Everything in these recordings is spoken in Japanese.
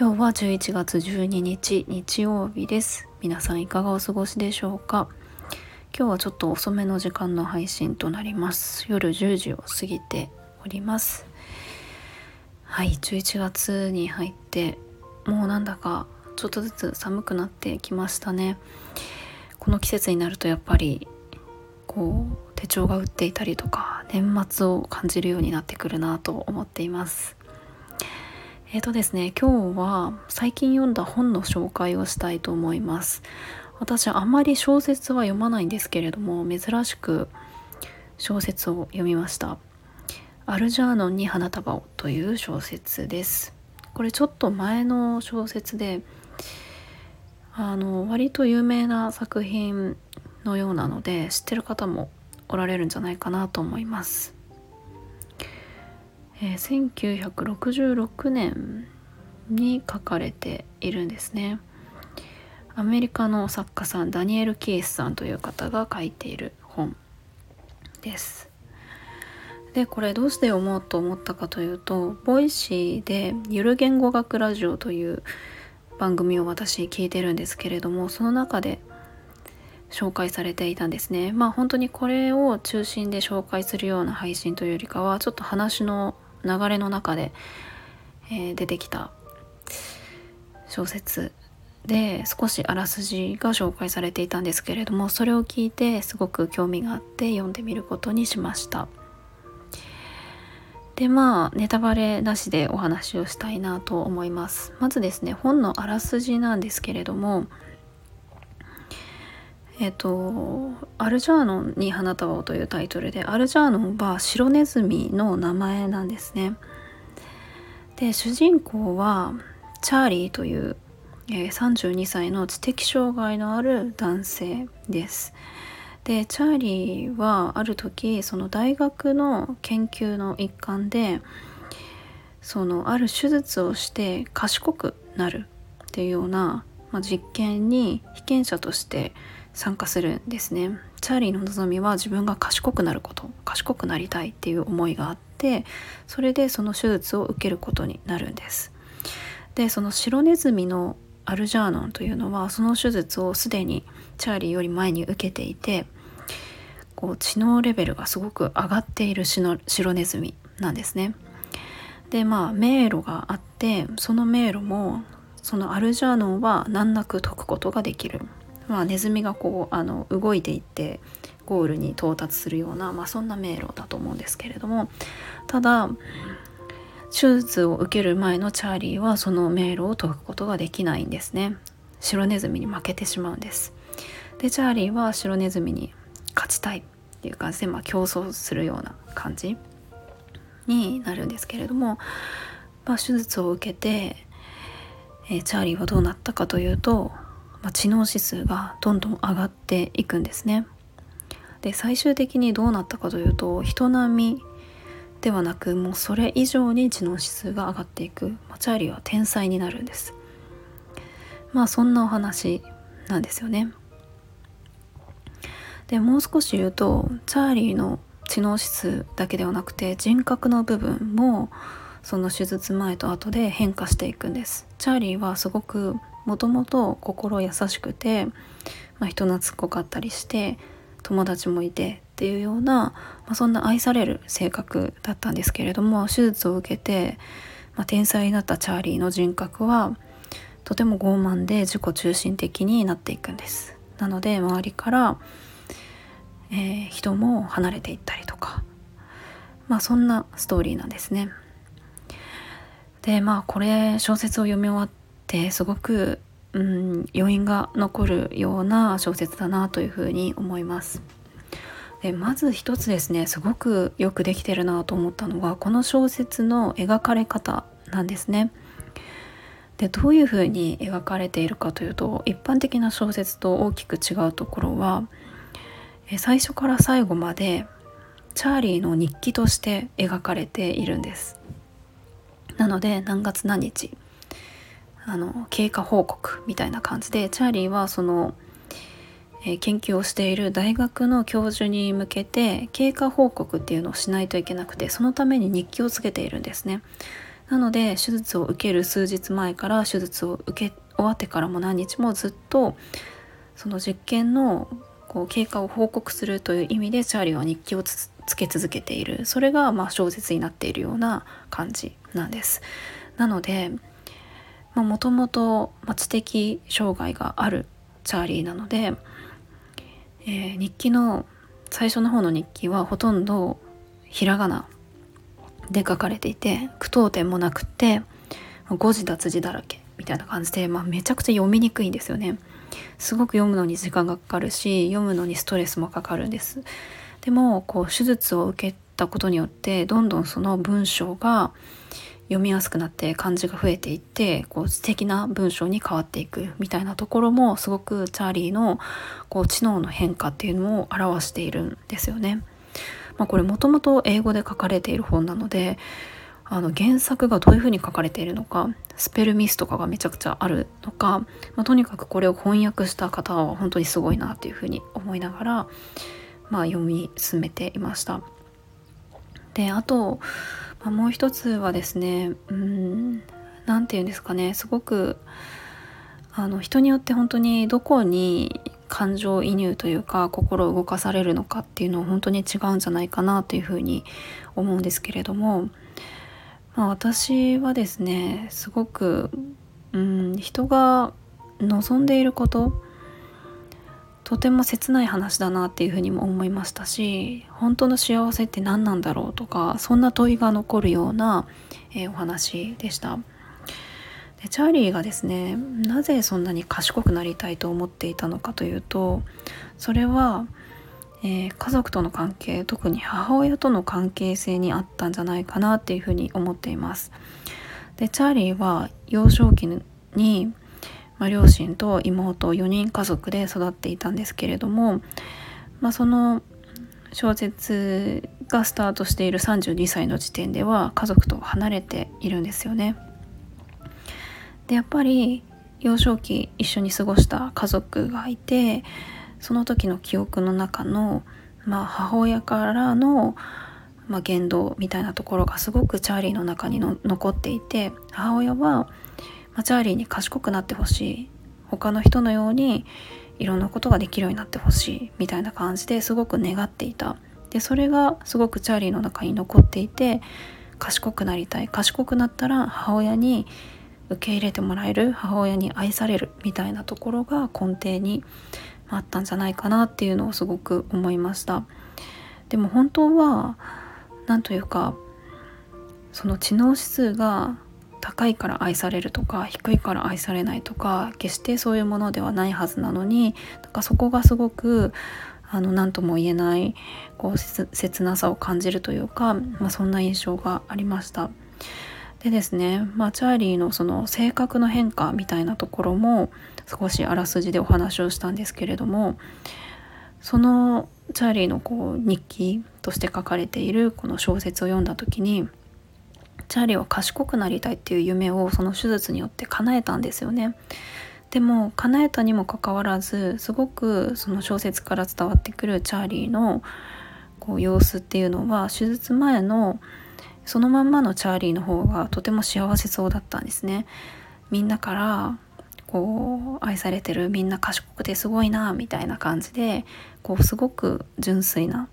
今日は11月12日日曜日です。皆さんいかがお過ごしでしょうか？今日はちょっと遅めの時間の配信となります。夜10時を過ぎております。はい11月に入ってもうなんだかちょっとずつ寒くなってきましたね。この季節になるとやっぱりこう手帳が売っていたりとか年末を感じるようになってくるなと思っています。えーとですね今日は最近読んだ本の紹介をしたいと思います。私あまり小説は読まないんですけれども珍しく小説を読みました。アルジャーノンに花束をという小説です。これちょっと前の小説であの割と有名な作品のようなので知ってる方もおられるんじゃないかなと思います、えー、1966年に書かれているんですね。アメリカの作家さんダニエル・キイスさんという方が書いている本です。でこれどうして読もうと思ったかというと Voicy で「ゆる言語学ラジオ」という番組を私聞いてるんですけれどもその中で紹介されていたんですね。まあ本当にこれを中心で紹介するような配信というよりかはちょっと話の流れの中で、えー、出てきた小説。で少しあらすじが紹介されていたんですけれどもそれを聞いてすごく興味があって読んでみることにしました。でまあネタバレなしでお話をしたいなと思います。まずですね本のあらすじなんですけれどもえっと「アルジャーノンに花束を」というタイトルでアルジャーノンは白ネズミの名前なんですねで主人公はチャーリーというえ32歳の知的障害のある男性です。でチャーリーはある時その大学の研究の一環でそのある手術をして賢くなるっていうような、まあ、実験に被験者として参加するんですね。チャーリーの望みは自分が賢くなること賢くなりたいっていう思いがあってそれでその手術を受けることになるんです。でその白ネズミのアルジャーノンというのはその手術をすでにチャーリーより前に受けていてこう知能レベルがすごく上がっている白ネズミなんですね。でまあ迷路があってその迷路もそのアルジャーノンは難なく解くことができる。まあ、ネズミがこうあの動いていってゴールに到達するような、まあ、そんな迷路だと思うんですけれども。ただ手術を受ける前のチャーリーはその迷路を解くことができないんですね。白ネズミに負けてしまうんです。でチャーリーは白ネズミに勝ちたいっていう感じで、まあ、競争するような感じになるんですけれども、まあ、手術を受けて、え、チャーリーはどうなったかというと、まあ、知能指数がどんどん上がっていくんですね。で最終的にどうなったかというと人並みではなくもうそれ以上に知能指数が上がっていく、まあ、チャーリーは天才になるんです。まあそんなお話なんですよね。でもう少し言うとチャーリーの知能指数だけではなくて人格の部分もその手術前と後で変化していくんです。チャーリーはすごくもともと心優しくて、まあ、人懐っこかったりして友達もいてっていうような、まあ、そんな愛される性格だったんですけれども手術を受けて、まあ、天才になったチャーリーの人格はとても傲慢で自己中心的になっていくんです。なので周りから、えー、人も離れていったりとかまあそんなストーリーなんですね。でまあこれ小説を読み終わってすごくうん余韻が残るような小説だなというふうに思います。でまず一つですねすごくよくできてるなと思ったのがこの小説の描かれ方なんですね。でどういうふうに描かれているかというと一般的な小説と大きく違うところは最初から最後までチャーリーの日記として描かれているんですなので何月何日あの経過報告みたいな感じでチャーリーはその、えー、研究をしている大学の教授に向けて経過報告っていうのをしないといけなくてそのために日記をつけているんですねなので手術を受ける数日前から手術を受け終わってからも何日もずっとその実験のこう経過を報告するという意味でチャーリーは日記をつけ続けているそれがまあ小説になっているような感じなんです。なのでもともと知的障害があるチャーリーなので、えー、日記の最初の方の日記はほとんどひらがなで書かれていて句読点もなくて誤字脱字だらけみたいな感じで、まあ、めちゃくちゃ読みにくいんですよね。すごく読むのに時間がかかるし読むのにストレスもかかるんです。でもこう手術を受けたことによってどんどんその文章が読みやすくなって漢字が増えていってこう素敵な文章に変わっていくみたいなところもすごくチャーリーのこう知能の変化っていうのを表しているんですよね。まあ、これもともと英語で書かれている本なのであの原作がどういうふうに書かれているのかスペルミスとかがめちゃくちゃあるのか、まあ、とにかくこれを翻訳した方は本当にすごいなっていうふうに思いながら、まあ、読み進めていました。であと、まあ、もう一つはですねうん何て言うんですかねすごくあの人によって本当にどこに感情移入というか心を動かされるのかっていうのは本当に違うんじゃないかなというふうに思うんですけれども、まあ、私はですねすごく、うん、人が望んでいることとても切ない話だなっていうふうにも思いましたし本当の幸せって何なんだろうとかそんな問いが残るような、えー、お話でした。でチャーリーがですねなぜそんなに賢くなりたいと思っていたのかというとそれは、えー、家族との関係特に母親との関係性にあったんじゃないかなっていうふうに思っています。でチャーリーは幼少期に、まあ、両親と妹4人家族で育っていたんですけれども、まあ、その小説がスタートしている32歳の時点では家族と離れているんですよね。でやっぱり幼少期一緒に過ごした家族がいてその時の記憶の中の、まあ、母親からの、まあ、言動みたいなところがすごくチャーリーの中にの残っていて母親は、まあ、チャーリーに賢くなってほしい。他の人のようにいろんなことができるようになってほしい。みたいな感じですごく願っていた。でそれがすごくチャーリーの中に残っていて賢くなりたい。賢くなったら母親に受け入れてもらえる。母親に愛される。みたいなところが根底にあったんじゃないかなっていうのをすごく思いました。でも本当は何というかその知能指数が高いから愛されるとか低いから愛されないとか決してそういうものではないはずなのになんかそこがすごくあの何とも言えないこう切なさを感じるというか、まあ、そんな印象がありました。でですね、まあ、チャーリーのその性格の変化みたいなところも少しあらすじでお話をしたんですけれどもそのチャーリーのこう日記として書かれているこの小説を読んだ時にチャーリーは賢くなりたいっていう夢をその手術によって叶えたんですよね。でも叶えたにもかかわらずすごくその小説から伝わってくるチャーリーのこう様子っていうのは手術前のそのまんまのチャーリーの方がとても幸せそうだったんですね。みんなからこう愛されてるみんな賢くてすごいなみたいな感じでこうすごく純粋な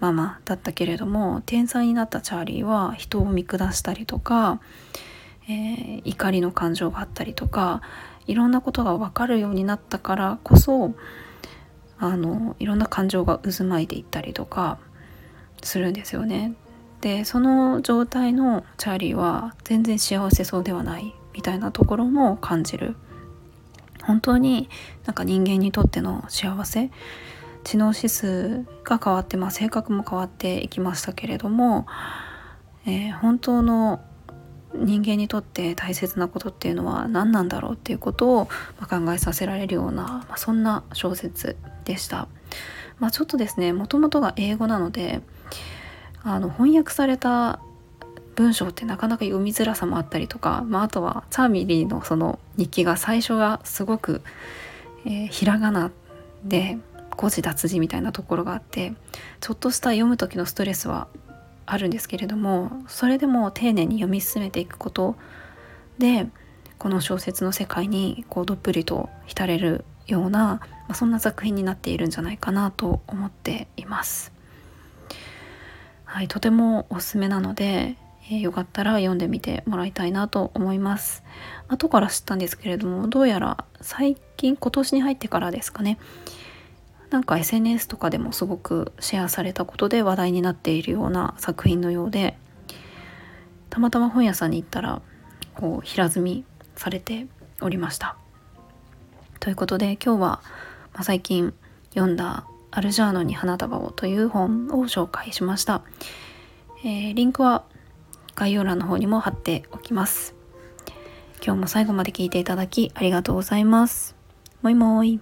ママだったけれども天才になったチャーリーは人を見下したりとか、えー、怒りの感情があったりとかいろんなことが分かるようになったからこそあのいろんな感情が渦巻いていったりとかするんですよね。でその状態のチャーリーは全然幸せそうではないみたいなところも感じる本当になんか人間にとっての幸せ知能指数が変わって、まあ、性格も変わっていきましたけれども、えー、本当の人間にとって大切なことっていうのは何なんだろうっていうことを考えさせられるような、まあ、そんな小説でした。まあ、ちょっとですねもともとが英語なのであの翻訳された文章ってなかなか読みづらさもあったりとか、まあ、あとはチャーミリーのその日記が最初がすごく、えー、ひらがなで誤字脱字みたいなところがあってちょっとした読む時のストレスはあるんですけれどもそれでも丁寧に読み進めていくことでこの小説の世界にこうどっぷりと浸れるような、まあ、そんな作品になっているんじゃないかなと思っています。はい、とてもおすすめなので、えー、よかったら読んでみてもらいたいなと思います。後から知ったんですけれどもどうやら最近今年に入ってからですかねなんか SNS とかでもすごくシェアされたことで話題になっているような作品のようでたまたま本屋さんに行ったらこう平積みされておりました。ということで今日は、まあ、最近読んだ「アルジャーノに花束を」という本を紹介しました。えー、リンクは概要欄の方にも貼っておきます。今日も最後まで聞いていただきありがとうございます。もいもい。